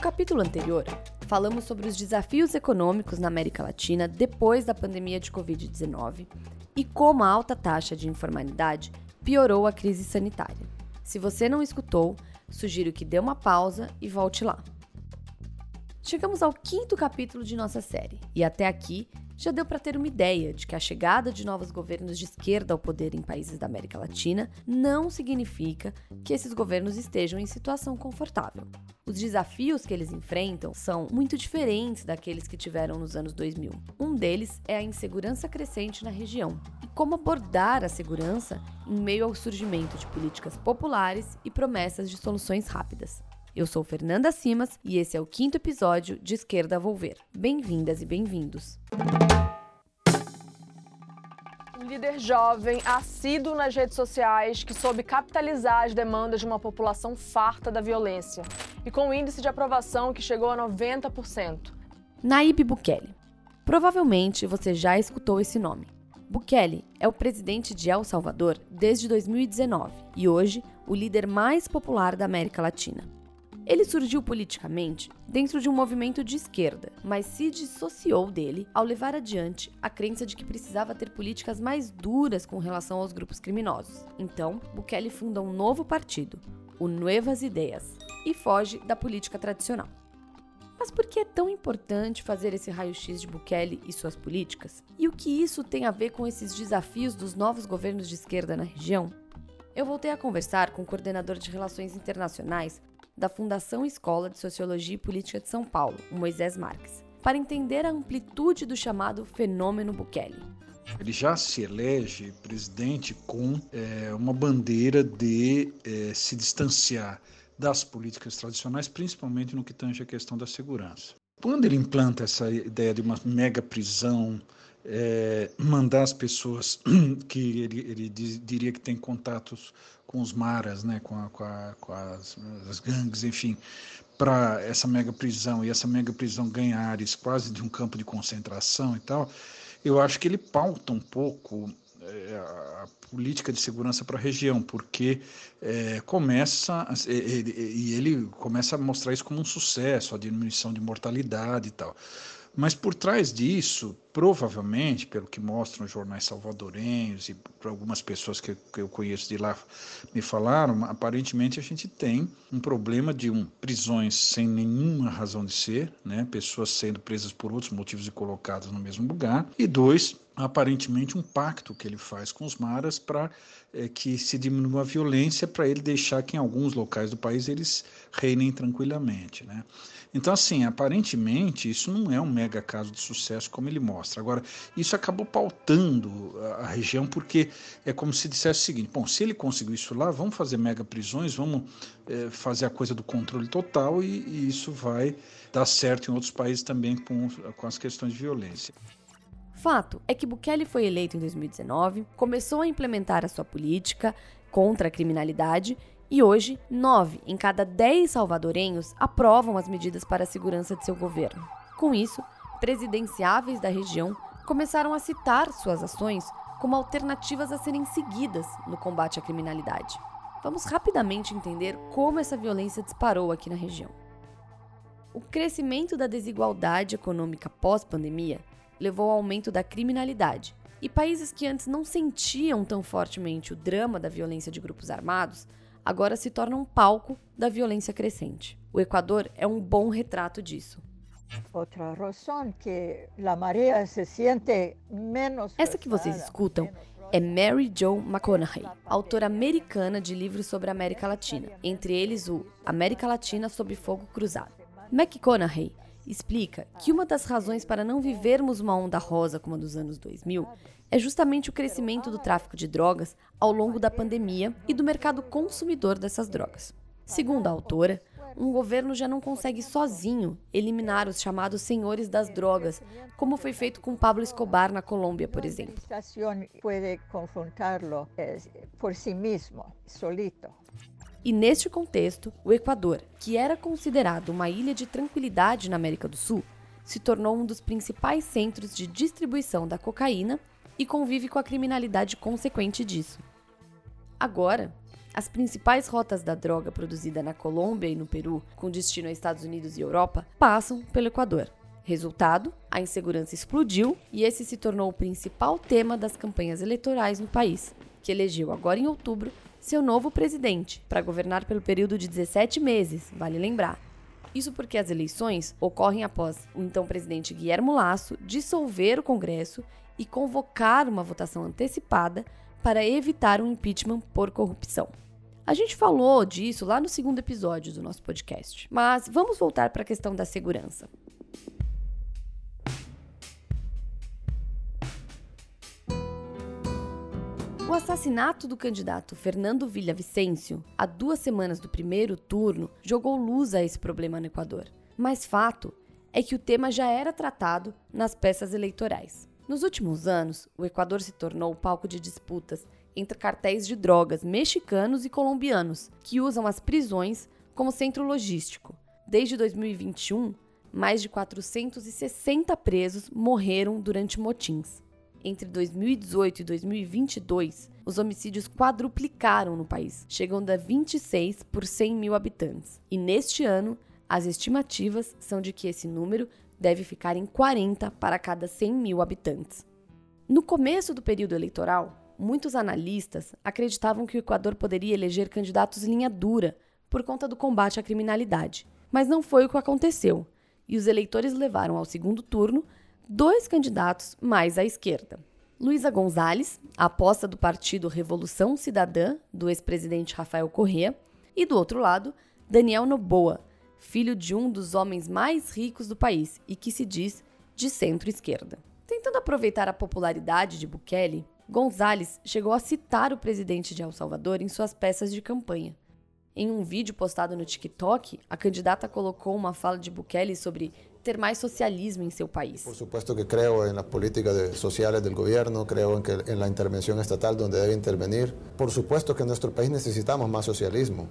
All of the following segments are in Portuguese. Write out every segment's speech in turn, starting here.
No capítulo anterior, falamos sobre os desafios econômicos na América Latina depois da pandemia de Covid-19 e como a alta taxa de informalidade piorou a crise sanitária. Se você não escutou, sugiro que dê uma pausa e volte lá. Chegamos ao quinto capítulo de nossa série e até aqui já deu para ter uma ideia de que a chegada de novos governos de esquerda ao poder em países da América Latina não significa que esses governos estejam em situação confortável. Os desafios que eles enfrentam são muito diferentes daqueles que tiveram nos anos 2000. Um deles é a insegurança crescente na região e como abordar a segurança em meio ao surgimento de políticas populares e promessas de soluções rápidas. Eu sou Fernanda Simas e esse é o quinto episódio de Esquerda Volver. Bem-vindas e bem-vindos. Líder jovem, assíduo nas redes sociais, que soube capitalizar as demandas de uma população farta da violência e com um índice de aprovação que chegou a 90%. Naíbe Bukele. Provavelmente você já escutou esse nome. Bukele é o presidente de El Salvador desde 2019 e hoje o líder mais popular da América Latina. Ele surgiu politicamente dentro de um movimento de esquerda, mas se dissociou dele ao levar adiante a crença de que precisava ter políticas mais duras com relação aos grupos criminosos. Então, Bukele funda um novo partido, o Nuevas Ideias, e foge da política tradicional. Mas por que é tão importante fazer esse raio-x de Bukele e suas políticas? E o que isso tem a ver com esses desafios dos novos governos de esquerda na região? Eu voltei a conversar com o coordenador de Relações Internacionais da Fundação Escola de Sociologia e Política de São Paulo, Moisés Marques, para entender a amplitude do chamado fenômeno Bukele. Ele já se elege presidente com é, uma bandeira de é, se distanciar das políticas tradicionais, principalmente no que tange a questão da segurança. Quando ele implanta essa ideia de uma mega prisão, é, mandar as pessoas que ele, ele diria que tem contatos com os maras, né, com, a, com, a, com as, as, gangues, enfim, para essa mega prisão e essa mega prisão ganhar ares quase de um campo de concentração e tal, eu acho que ele pauta um pouco é, a política de segurança para a região, porque é, começa ele, e ele começa a mostrar isso como um sucesso, a diminuição de mortalidade e tal. Mas por trás disso, provavelmente, pelo que mostram os jornais salvadorenhos e algumas pessoas que, eu conheço de lá me falaram, aparentemente a gente tem um problema de um prisões sem nenhuma razão de ser, né, pessoas sendo presas por outros motivos e colocadas no mesmo lugar, e dois, aparentemente um pacto que ele faz com os maras para é, que se diminua a violência para ele deixar que em alguns locais do país eles reinem tranquilamente, né? Então, assim, aparentemente isso não é um mega caso de sucesso como ele mostra. Agora, isso acabou pautando a, a região porque é como se dissesse o seguinte: bom, se ele conseguiu isso lá, vamos fazer mega prisões, vamos é, fazer a coisa do controle total e, e, isso vai dar certo em outros países também com, com as questões de violência. Fato é que Bukele foi eleito em 2019, começou a implementar a sua política contra a criminalidade e hoje, nove em cada dez salvadorenhos aprovam as medidas para a segurança de seu governo. Com isso, presidenciáveis da região começaram a citar suas ações como alternativas a serem seguidas no combate à criminalidade. Vamos rapidamente entender como essa violência disparou aqui na região. O crescimento da desigualdade econômica pós-pandemia levou ao aumento da criminalidade. E países que antes não sentiam tão fortemente o drama da violência de grupos armados agora se tornam palco da violência crescente. O Equador é um bom retrato disso. Outra razão que a maré se sente menos. Essa que vocês escutam é Mary Jo McConaughey, autora americana de livros sobre a América Latina, entre eles o América Latina sob Fogo Cruzado. McConaughey explica que uma das razões para não vivermos uma onda rosa como a dos anos 2000 é justamente o crescimento do tráfico de drogas ao longo da pandemia e do mercado consumidor dessas drogas. Segundo a autora, um governo já não consegue sozinho eliminar os chamados senhores das drogas, como foi feito com Pablo Escobar na Colômbia, por exemplo. solito. E neste contexto, o Equador, que era considerado uma ilha de tranquilidade na América do Sul, se tornou um dos principais centros de distribuição da cocaína e convive com a criminalidade consequente disso. Agora, As principais rotas da droga produzida na Colômbia e no Peru, com destino a Estados Unidos e Europa, passam pelo Equador. Resultado: a insegurança explodiu e esse se tornou o principal tema das campanhas eleitorais no país, que elegeu agora em outubro seu novo presidente para governar pelo período de 17 meses, vale lembrar. Isso porque as eleições ocorrem após o então presidente Guilherme Lasso dissolver o Congresso e convocar uma votação antecipada para evitar um impeachment por corrupção. A gente falou disso lá no segundo episódio do nosso podcast, mas vamos voltar para a questão da segurança. O assassinato do candidato Fernando Villavicencio, há duas semanas do primeiro turno, jogou luz a esse problema no Equador. Mas fato é que o tema já era tratado nas peças eleitorais. Nos últimos anos, o Equador se tornou palco de disputas entre cartéis de drogas mexicanos e colombianos, que usam as prisões como centro logístico. Desde 2021, mais de 460 presos morreram durante motins. Entre 2018 e 2022, os homicídios quadruplicaram no país, chegando a 26 por 100 mil habitantes. E neste ano, as estimativas são de que esse número deve ficar em 40 para cada 100 mil habitantes. No começo do período eleitoral, muitos analistas acreditavam que o Equador poderia eleger candidatos linha dura por conta do combate à criminalidade. Mas não foi o que aconteceu, e os eleitores levaram ao segundo turno dois candidatos mais à esquerda. Luísa Gonzalez, aposta do partido Revolução Cidadã, do ex-presidente Rafael Correa, e do outro lado, Daniel Noboa, filho de um dos homens mais ricos do país e que se diz de centro-esquerda. Tentando aproveitar a popularidade de Bukele, Gonzalez chegou a citar o presidente de El Salvador em suas peças de campanha. Em um vídeo postado no TikTok, a candidata colocou uma fala de Bukele sobre ter mais socialismo em seu país. Por supuesto que creo en las políticas sociales del gobierno, creo en, que, en la intervención estatal donde debe intervenir. Por supuesto que en nuestro país necesitamos más socialismo.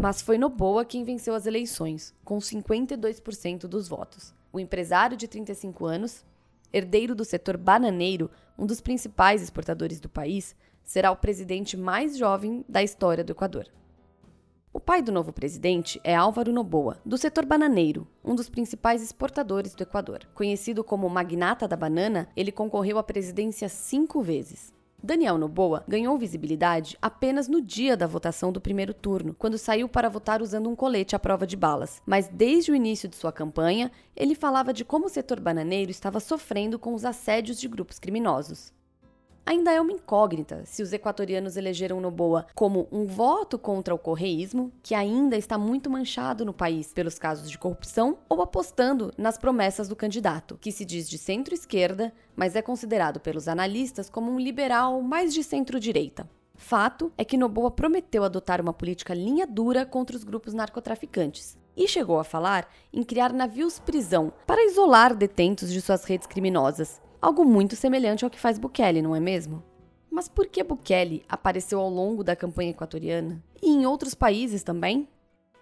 Mas foi Noboa quem venceu as eleições, com 52% dos votos. O empresário de 35 anos, herdeiro do setor bananeiro, um dos principais exportadores do país, será o presidente mais jovem da história do Equador. O pai do novo presidente é Álvaro Noboa, do setor bananeiro, um dos principais exportadores do Equador. Conhecido como magnata da banana, ele concorreu à presidência cinco vezes. Daniel Noboa ganhou visibilidade apenas no dia da votação do primeiro turno, quando saiu para votar usando um colete à prova de balas. Mas desde o início de sua campanha, ele falava de como o setor bananeiro estava sofrendo com os assédios de grupos criminosos. Ainda é uma incógnita se os equatorianos elegeram Noboa como um voto contra o correísmo, que ainda está muito manchado no país pelos casos de corrupção, ou apostando nas promessas do candidato, que se diz de centro-esquerda, mas é considerado pelos analistas como um liberal mais de centro-direita. Fato é que Noboa prometeu adotar uma política linha dura contra os grupos narcotraficantes, e chegou a falar em criar navios-prisão para isolar detentos de suas redes criminosas, Algo muito semelhante ao que faz Bukele, não é mesmo? Mas por que Bukele apareceu ao longo da campanha equatoriana? E em outros países também?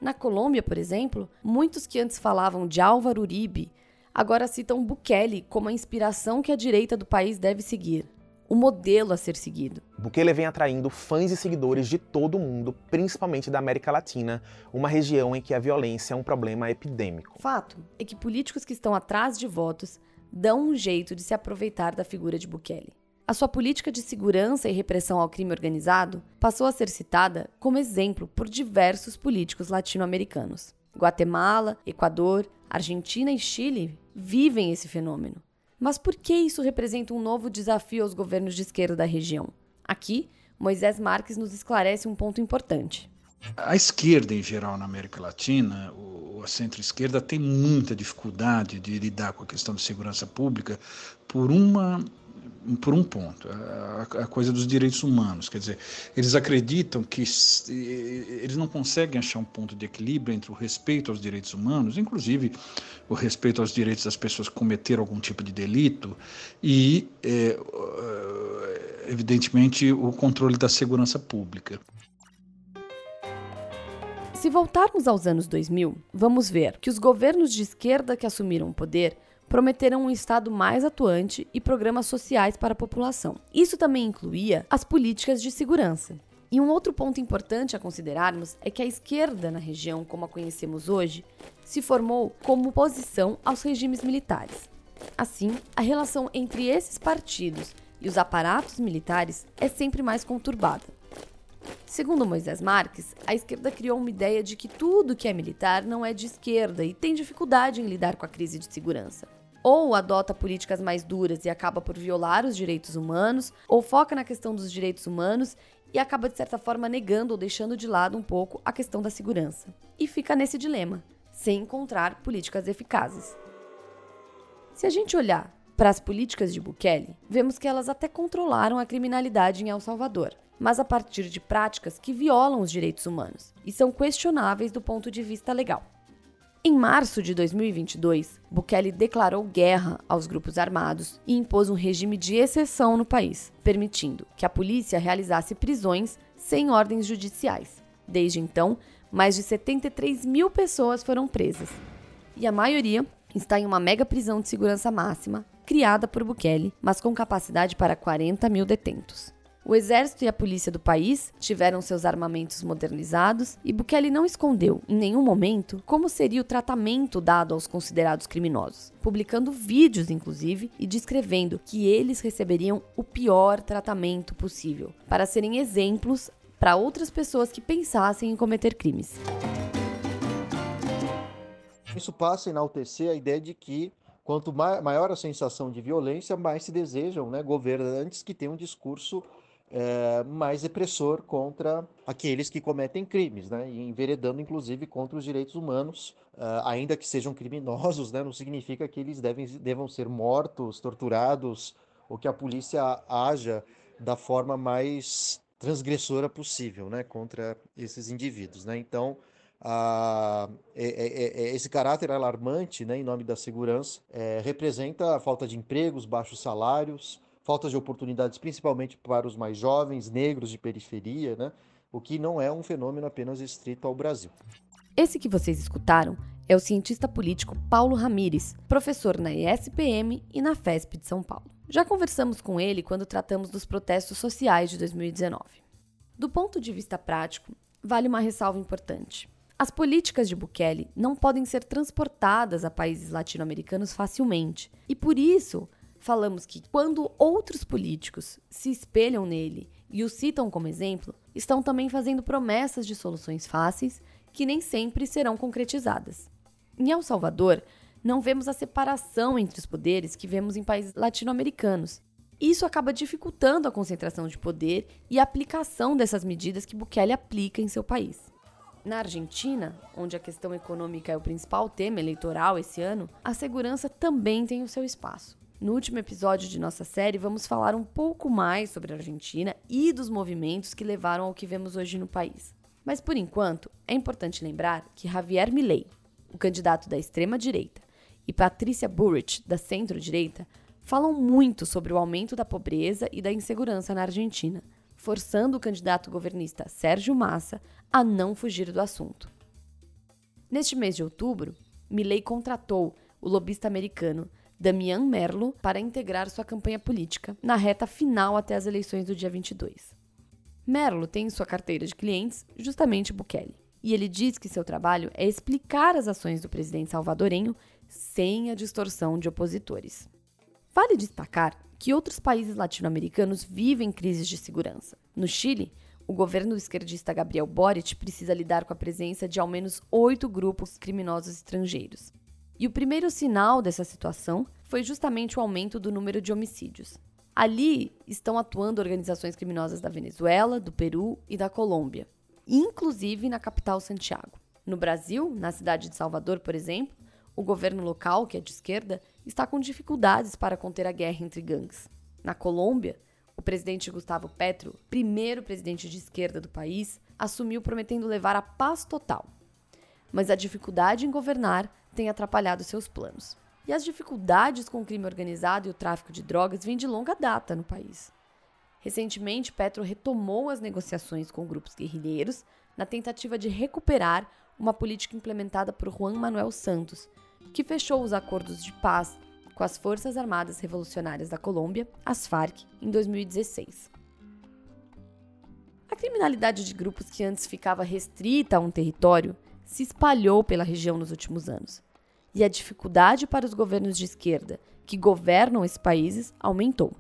Na Colômbia, por exemplo, muitos que antes falavam de Álvaro Uribe agora citam Bukele como a inspiração que a direita do país deve seguir, o modelo a ser seguido. Bukele vem atraindo fãs e seguidores de todo o mundo, principalmente da América Latina, uma região em que a violência é um problema epidêmico. Fato é que políticos que estão atrás de votos dão um jeito de se aproveitar da figura de Bukele. A sua política de segurança e repressão ao crime organizado passou a ser citada como exemplo por diversos políticos latino-americanos. Guatemala, Equador, Argentina e Chile vivem esse fenômeno. Mas por que isso representa um novo desafio aos governos de esquerda da região? Aqui, Moisés Marques nos esclarece um ponto importante. A esquerda, em geral, na América Latina, a centro-esquerda, tem muita dificuldade de lidar com a questão de segurança pública por uma por um ponto, a, coisa dos direitos humanos. Quer dizer, eles acreditam que eles não conseguem achar um ponto de equilíbrio entre o respeito aos direitos humanos, inclusive o respeito aos direitos das pessoas que cometeram algum tipo de delito, e, é, evidentemente, o controle da segurança pública. Se voltarmos aos anos 2000, vamos ver que os governos de esquerda que assumiram o poder prometeram um Estado mais atuante e programas sociais para a população. Isso também incluía as políticas de segurança. E um outro ponto importante a considerarmos é que a esquerda na região, como a conhecemos hoje, se formou como oposição aos regimes militares. Assim, a relação entre esses partidos e os aparatos militares é sempre mais conturbada. Segundo Moisés Marques, a esquerda criou uma ideia de que tudo que é militar não é de esquerda e tem dificuldade em lidar com a crise de segurança. Ou adota políticas mais duras e acaba por violar os direitos humanos, ou foca na questão dos direitos humanos e acaba, de certa forma, negando ou deixando de lado um pouco a questão da segurança. E fica nesse dilema, sem encontrar políticas eficazes. Se a gente olhar para as políticas de Bukele, vemos que elas até controlaram a criminalidade em El Salvador, mas a partir de práticas que violam os direitos humanos e são questionáveis do ponto de vista legal. Em março de 2022, Bukele declarou guerra aos grupos armados e impôs um regime de exceção no país, permitindo que a polícia realizasse prisões sem ordens judiciais. Desde então, mais de 73 mil pessoas foram presas, e a maioria está em uma mega prisão de segurança máxima, criada por Bukele, mas com capacidade para 40 mil detentos. O exército e a polícia do país tiveram seus armamentos modernizados e Bukele não escondeu, em nenhum momento, como seria o tratamento dado aos considerados criminosos, publicando vídeos, inclusive, e descrevendo que eles receberiam o pior tratamento possível, para serem exemplos para outras pessoas que pensassem em cometer crimes. Isso passa a enaltecer a ideia de que quanto maior a sensação de violência, mais se desejam né, governantes que tenham um discurso é, mais repressor contra aqueles que cometem crimes, né? Enveredando, inclusive, contra os direitos humanos, uh, ainda que sejam criminosos, né? Não significa que eles devem, devam ser mortos, torturados, ou que a polícia haja da forma mais transgressora possível, né? Contra esses indivíduos, né? Então, uh, é, é, é, esse caráter alarmante, né? Em nome da segurança, é, representa a falta de empregos, baixos salários, falta de oportunidades, principalmente para os mais jovens, negros de periferia, né? o que não é um fenômeno apenas estrito ao Brasil. Esse que vocês escutaram é o cientista político Paulo Ramires, professor na ESPM e na FESP de São Paulo. Já conversamos com ele quando tratamos dos protestos sociais de 2019. Do ponto de vista prático, vale uma ressalva importante. As políticas de Bukele não podem ser transportadas a países latino-americanos facilmente, e por isso falamos que quando outros políticos se espelham nele e o citam como exemplo, estão também fazendo promessas de soluções fáceis que nem sempre serão concretizadas. Em El Salvador, não vemos a separação entre os poderes que vemos em países latino-americanos. Isso acaba dificultando a concentração de poder e a aplicação dessas medidas que Bukele aplica em seu país. Na Argentina, onde a questão econômica é o principal tema eleitoral esse ano, a segurança também tem o seu espaço. No último episódio de nossa série, vamos falar um pouco mais sobre a Argentina e dos movimentos que levaram ao que vemos hoje no país. Mas por enquanto, é importante lembrar que Javier Milei, o candidato da extrema-direita, e Patrícia Burrich, da centro-direita, falam muito sobre o aumento da pobreza e da insegurança na Argentina, forçando o candidato governista Sérgio Massa a não fugir do assunto. Neste mês de outubro, Milei contratou o lobista americano Damian Merlo para integrar sua campanha política na reta final até as eleições do dia 22. Merlo tem em sua carteira de clientes justamente Bukele, e ele diz que seu trabalho é explicar as ações do presidente salvadorenho sem a distorção de opositores. Vale destacar que outros países latino-americanos vivem crises de segurança. No Chile, o governo esquerdista Gabriel Boric precisa lidar com a presença de ao menos oito grupos criminosos estrangeiros. E o primeiro sinal dessa situação foi justamente o aumento do número de homicídios. Ali estão atuando organizações criminosas da Venezuela, do Peru e da Colômbia, inclusive na capital Santiago. No Brasil, na cidade de Salvador, por exemplo, o governo local, que é de esquerda, está com dificuldades para conter a guerra entre gangues. Na Colômbia, o presidente Gustavo Petro, primeiro presidente de esquerda do país, assumiu prometendo levar a paz total. Mas a dificuldade em governar tem atrapalhado seus planos. E as dificuldades com o crime organizado e o tráfico de drogas vêm de longa data no país. Recentemente, Petro retomou as negociações com grupos guerrilheiros na tentativa de recuperar uma política implementada por Juan Manuel Santos, que fechou os acordos de paz com as Forças Armadas Revolucionárias da Colômbia, as FARC, em 2016. A criminalidade de grupos que antes ficava restrita a um território se espalhou pela região nos últimos anos. E a dificuldade para os governos de esquerda que governam esses países aumentou.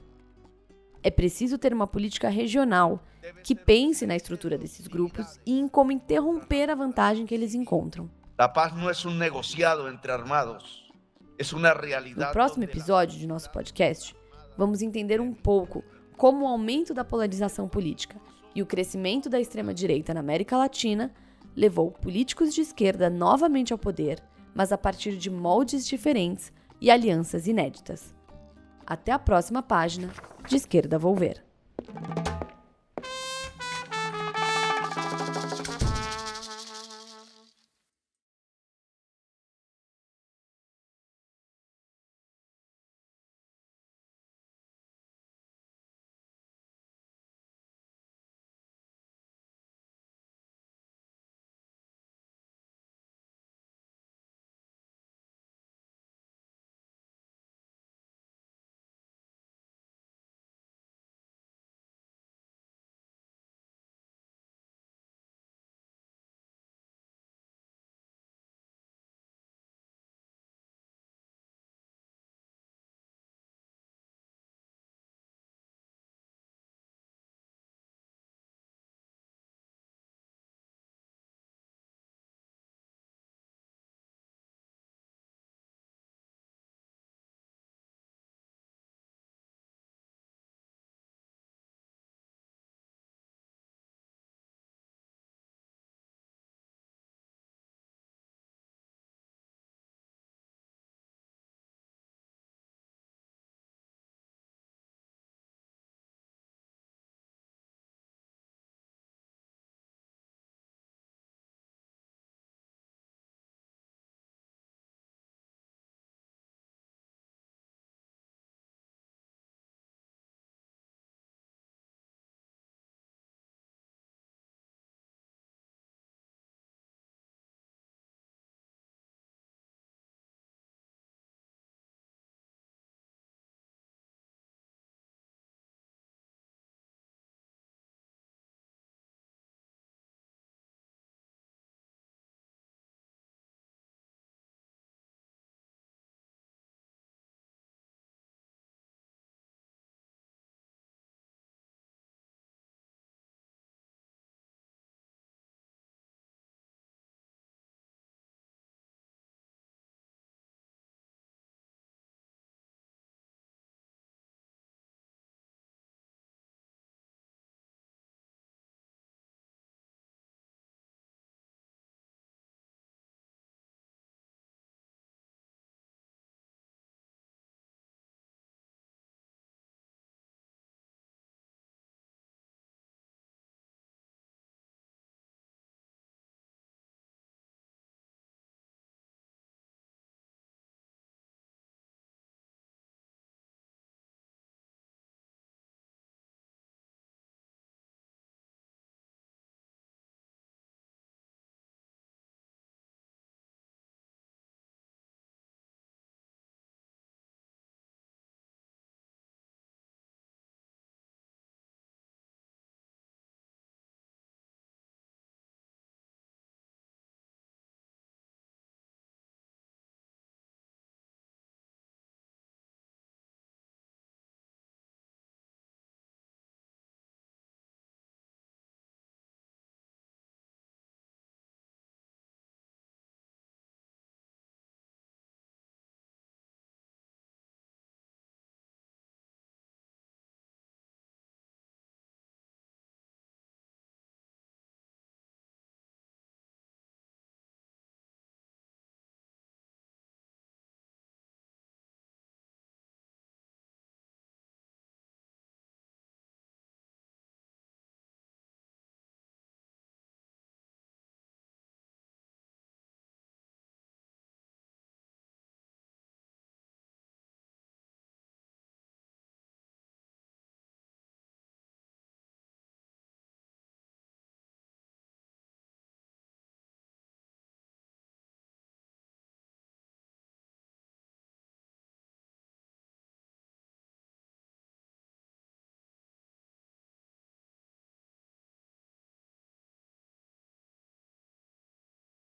É preciso ter uma política regional que pense na estrutura desses grupos e em como interromper a vantagem que eles encontram. A paz não é um negociado entre armados, é uma realidade. No próximo episódio de nosso podcast, vamos entender um pouco como o aumento da polarização política e o crescimento da extrema-direita na América Latina levou políticos de esquerda novamente ao poder, mas a partir de moldes diferentes e alianças inéditas. Até a próxima página de Esquerda Volver.